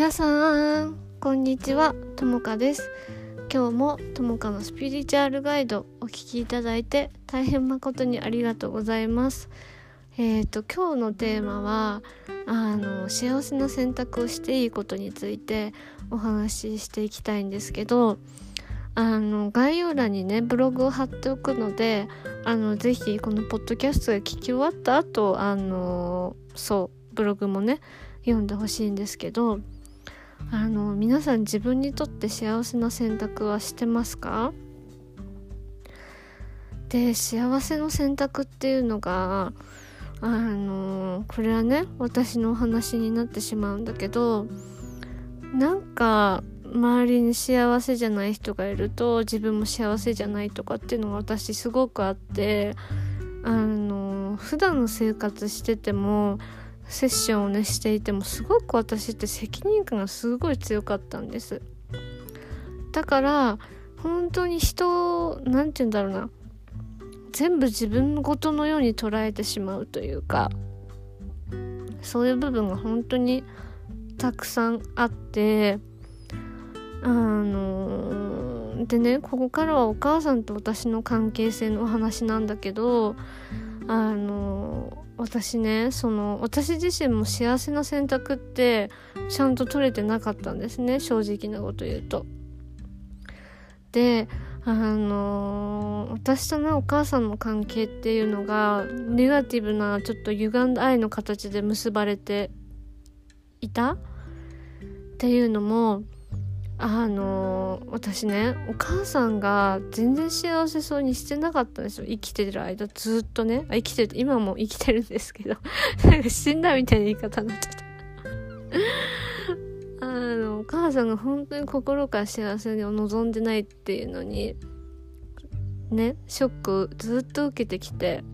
皆さんこんにちは。ともかです。今日もともかのスピリチュアルガイドお聞きいただいて大変誠にありがとうございます。えーと今日のテーマはあの幸せな選択をしていいことについてお話ししていきたいんですけどあの概要欄にねブログを貼っておくのであのぜひこのポッドキャストが聞き終わった後あのそうブログもね読んでほしいんですけどあの皆さん自分にとって幸せな選択はしてますか？で幸せの選択っていうのがあのこれはね私のお話になってしまうんだけどなんか周りに幸せじゃない人がいると自分も幸せじゃないとかっていうのが私すごくあってあの普段の生活しててもセッションをねしていてもすごく私って責任感がすごい強かったんです。だから本当に人何て言うんだろうな。全部自分ごとのように捉えてしまうというかそういう部分が本当にたくさんあってあのでねここからはお母さんと私の関係性のお話なんだけどあの私ねその私自身も幸せな選択ってちゃんと取れてなかったんですね正直なこと言うと。であの私とねお母さんの関係っていうのがネガティブなちょっと歪んだ愛の形で結ばれていたっていうのもあの私ねお母さんが全然幸せそうにしてなかったんですよ。生きてる間ずっとね。生きてる今も生きてるんですけど。なんか死んだみたいな言い方になっちゃった。あのお母さんが本当に心から幸せを望んでないっていうのにねショックずっと受けてきて。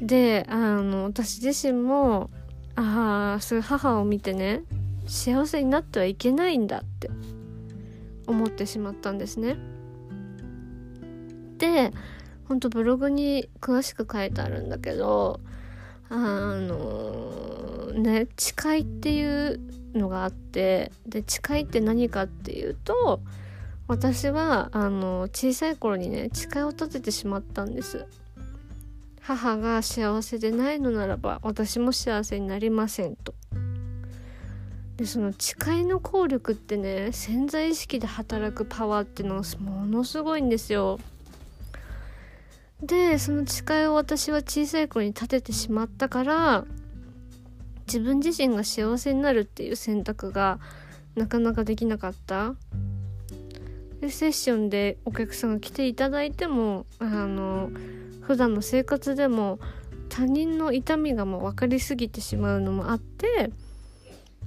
であの私自身もああそういう母を見てね幸せになってはいけないんだって思ってしまったんですね。でほんとブログに詳しく書いてあるんだけどあのね誓いっていうのがあってで誓いって何かっていうと私はあの小さい頃にね誓いを立ててしまったんです母が幸せでないのならば私も幸せになりませんとでその誓いの効力ってね潜在意識で働くパワーってのがものすごいんですよ。でその誓いを私は小さい頃に立ててしまったから自分自身が幸せになるっていう選択がなかなかできなかった。でセッションでお客さんが来ていただいてもあの普段の生活でも他人の痛みがもう分かりすぎてしまうのもあって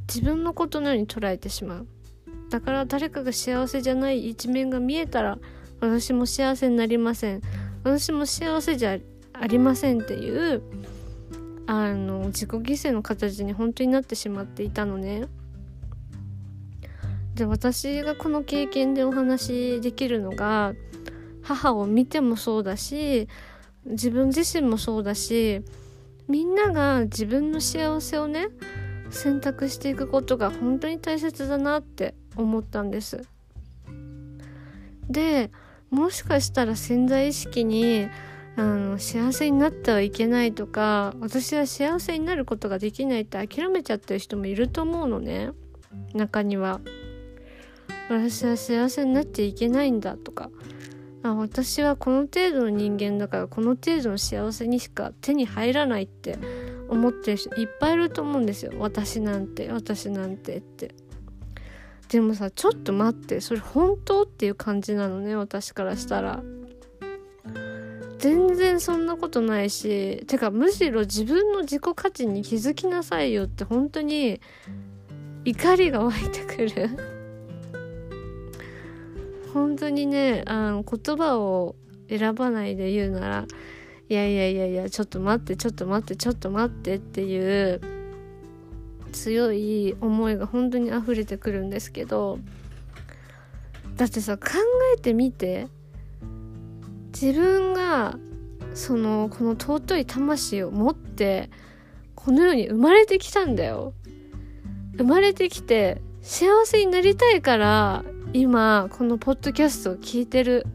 自分のことのように捉えてしまう。だから誰かが幸せじゃない一面が見えたら私も幸せになりません。私も幸せじゃありませんっていうあの自己犠牲の形に本当になってしまっていたのね。で私がこの経験でお話しできるのが母を見てもそうだし自分自身もそうだしみんなが自分の幸せをね選択していくことが本当に大切だなって思ったんです。でもしかしたら潜在意識にあの幸せになってはいけないとか私は幸せになることができないって諦めちゃってる人もいると思うのね。中には。私は幸せになっていけないんだとか。あ私はこの程度の人間だからこの程度の幸せにしか手に入らないって思ってる人いっぱいいると思うんですよ。私なんて私なんてって。でもさちょっと待って。それ本当っていう感じなのね私からしたら。全然そんなことないし。てかむしろ自分の自己価値に気づきなさいよって本当に怒りが湧いてくる。本当にねあの言葉を選ばないで言うならいやいやいやいやちょっと待ってちょっと待ってちょっと待ってっていう強い思いが本当に溢れてくるんですけどだってさ考えてみて自分がそのこの尊い魂を持ってこの世に生まれてきたんだよ。生まれてきて幸せになりたいから今このポッドキャストを聞いてる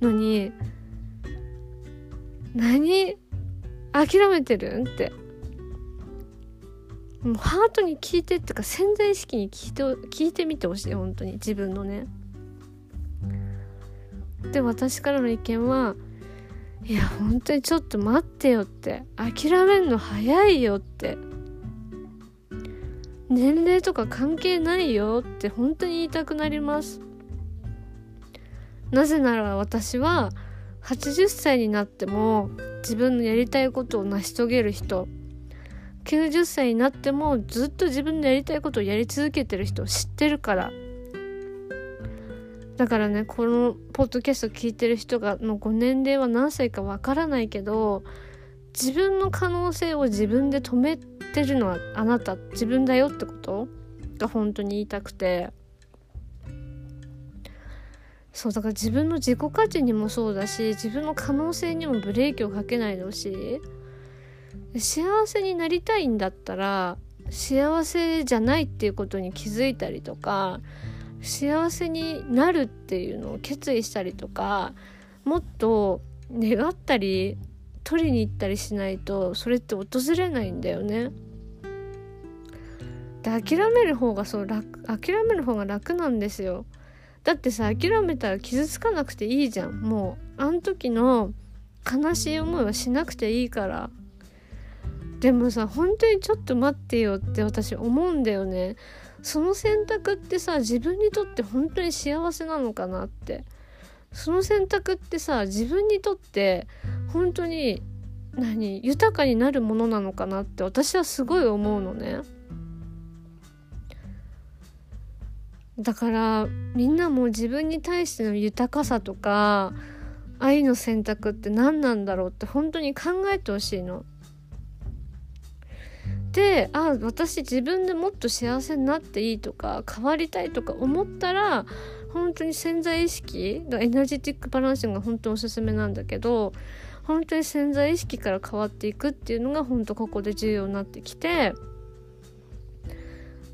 のに何諦めてるん？って。もうハートに聞いてってか潜在意識に聞いて聞いてみてほしい本当に。自分のね。で私からの意見はいや本当にちょっと待ってよって。諦めんの早いよって。年齢とか関係ないよって本当に言いたくなります。なぜなら私は80歳になっても自分のやりたいことを成し遂げる人。90歳になってもずっと自分のやりたいことをやり続けてる人を知ってるから。だからねこのポッドキャスト聞いてる人がのご年齢は何歳かわからないけど自分の可能性を自分で止めてるのはあなた自分だよってことが本当に言いたくて。そうだから自分の自己価値にもそうだし自分の可能性にもブレーキをかけないでほしい幸せになりたいんだったら幸せじゃないっていうことに気づいたりとか幸せになるっていうのを決意したりとかもっと願ったり取りに行ったりしないとそれって訪れないんだよね。で諦める方がそう楽諦める方が楽なんですよ。だってさ諦めたら傷つかなくていいじゃん。もうあん時の悲しい思いはしなくていいから。でもさ本当にちょっと待ってよって私思うんだよね。その選択ってさ自分にとって本当に幸せなのかなって。その選択ってさ自分にとって本当に何豊かになるものなのかなって私はすごい思うのね。だからみんなも自分に対しての豊かさとか愛の選択って何なんだろうって本当に考えてほしいの。であ私自分でもっと幸せになっていいとか変わりたいとか思ったら本当に潜在意識エナジティックバランスが本当におすすめなんだけど本当に潜在意識から変わっていくっていうのが本当ここで重要になってきて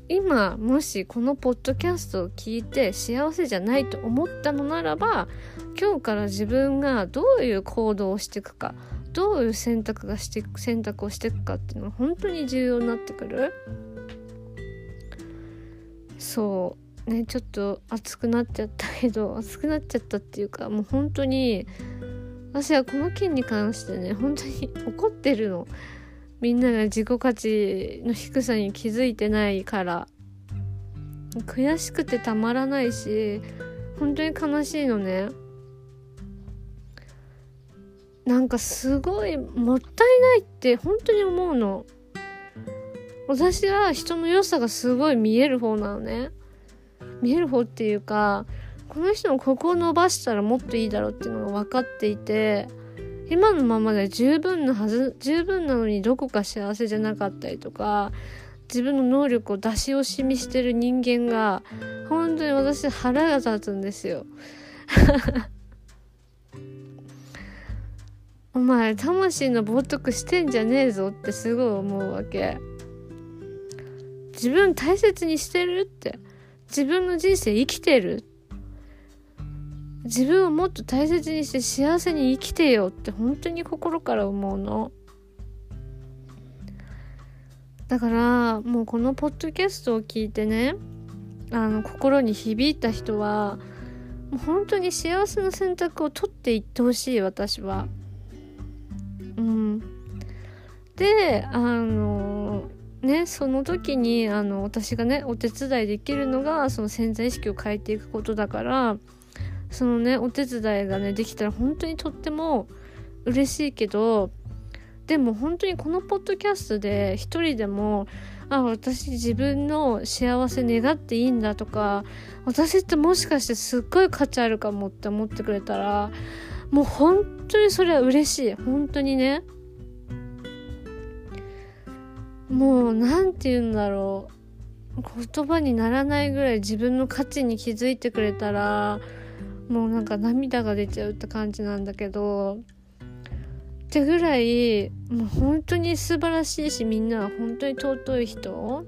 今もしこのポッドキャストを聞いて幸せじゃないと思ったのならば今日から自分がどういう行動をしていくかどういう選択がして選択をしていくかっていうのは本当に重要になってくる。そう。ねちょっと熱くなっちゃったけど熱くなっちゃったっていうかもう本当に私はこの件に関してね本当に怒ってるの。みんなが自己価値の低さに気づいてないから悔しくてたまらないし本当に悲しいのね。なんかすごいもったいないって本当に思うの。私は人の良さがすごい見える方なのね。見える方っていうかこの人のここを伸ばしたらもっといいだろうっていうのが分かっていて今のままで十分なはず十分なのにどこか幸せじゃなかったりとか自分の能力を出し惜しみしてる人間が本当に私腹が立つんですよ。お前魂の冒涜してんじゃねえぞってすごい思うわけ。自分大切にしてるって。自分の人生生きてる自分をもっと大切にして幸せに生きてよって本当に心から思うのだからもうこのポッドキャストを聞いてねあの心に響いた人はもう本当に幸せな選択を取っていってほしい私は。うん、であのねその時にあの私がねお手伝いできるのがその潜在意識を変えていくことだからそのねお手伝いがねできたら本当にとっても嬉しいけどでも本当にこのポッドキャストで一人でもあ私自分の幸せ願っていいんだとか私ってもしかしてすっごい価値あるかもって思ってくれたらもう本当にそれは嬉しい。本当にね。もう何て言うんだろう。言葉にならないぐらい自分の価値に気づいてくれたらもうなんか涙が出ちゃうって感じなんだけどってぐらいもう本当に素晴らしいしみんなは本当に尊い人。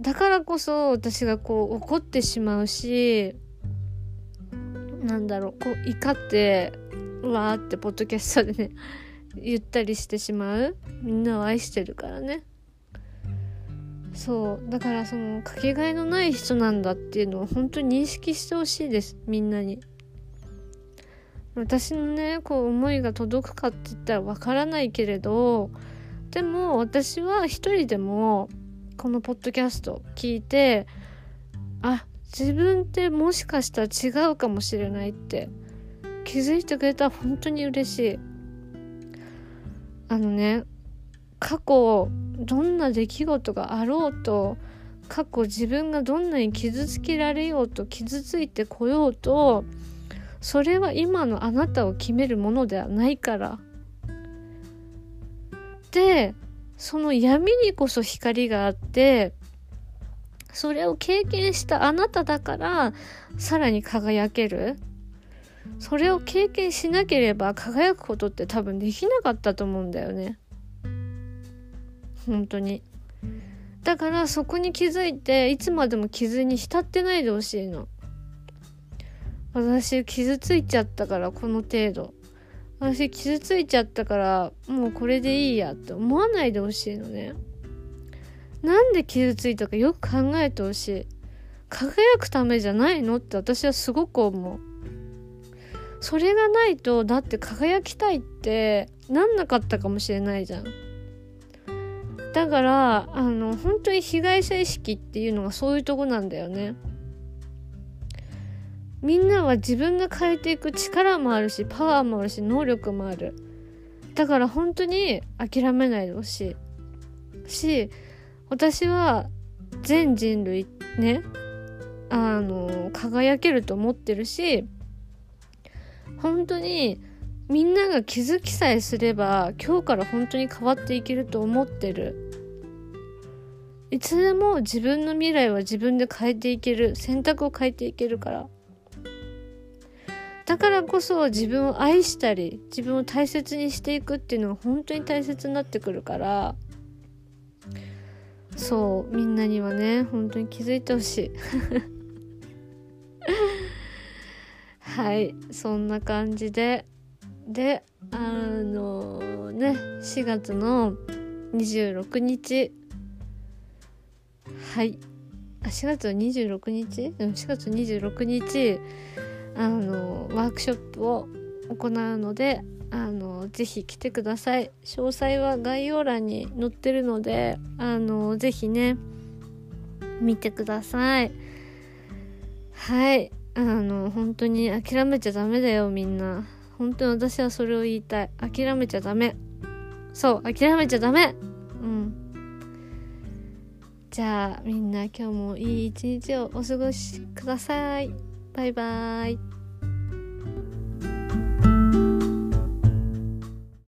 だからこそ私がこう怒ってしまうしなんだろうこう怒ってわーってポッドキャストでね言ったりしてしまう。みんなを愛してるからね。そう。だからそのかけがえのない人なんだっていうのを本当に認識してほしいです。みんなに。私のねこう思いが届くかって言ったらわからないけれどでも私は一人でもこのポッドキャスト聞いてあ自分ってもしかしたら違うかもしれないって気づいてくれたら本当に嬉しい。あのね過去どんな出来事があろうと過去自分がどんなに傷つけられようと傷ついてこようとそれは今のあなたを決めるものではないから。でその闇にこそ光があってそれを経験したあなただからさらに輝ける。それを経験しなければ輝くことって多分できなかったと思うんだよね。本当に。だからそこに気づいていつまでも傷に浸ってないでほしいの。私傷ついちゃったからこの程度。私傷ついちゃったからもうこれでいいやって思わないでほしいのね。なんで傷ついたかよく考えてほしい。輝くためじゃないの？って私はすごく思う。それがないとだって輝きたいってなんなかったかもしれないじゃん。だからあの本当に被害者意識っていうのがそういうとこなんだよね。みんなは自分が変えていく力もあるしパワーもあるし能力もある。だから本当に諦めないでほしい。し私は全人類ねあの輝けると思ってるし本当にみんなが気づきさえすれば今日から本当に変わっていけると思ってる。いつでも自分の未来は自分で変えていける選択を変えていけるから。だからこそ自分を愛したり自分を大切にしていくっていうのは本当に大切になってくるから。そうみんなにはね本当に気づいてほしい。はいそんな感じで。であのね4月の26日。はい。あ4月26日？うん4月26日あのワークショップを行うのであのぜひ来てください。詳細は概要欄に載ってるのであのぜひね見てください。はい。あの本当に諦めちゃダメだよみんな。本当に私はそれを言いたい。諦めちゃダメ。そう諦めちゃダメ。うん。じゃあみんな今日もいい一日をお過ごしください。バイバイ。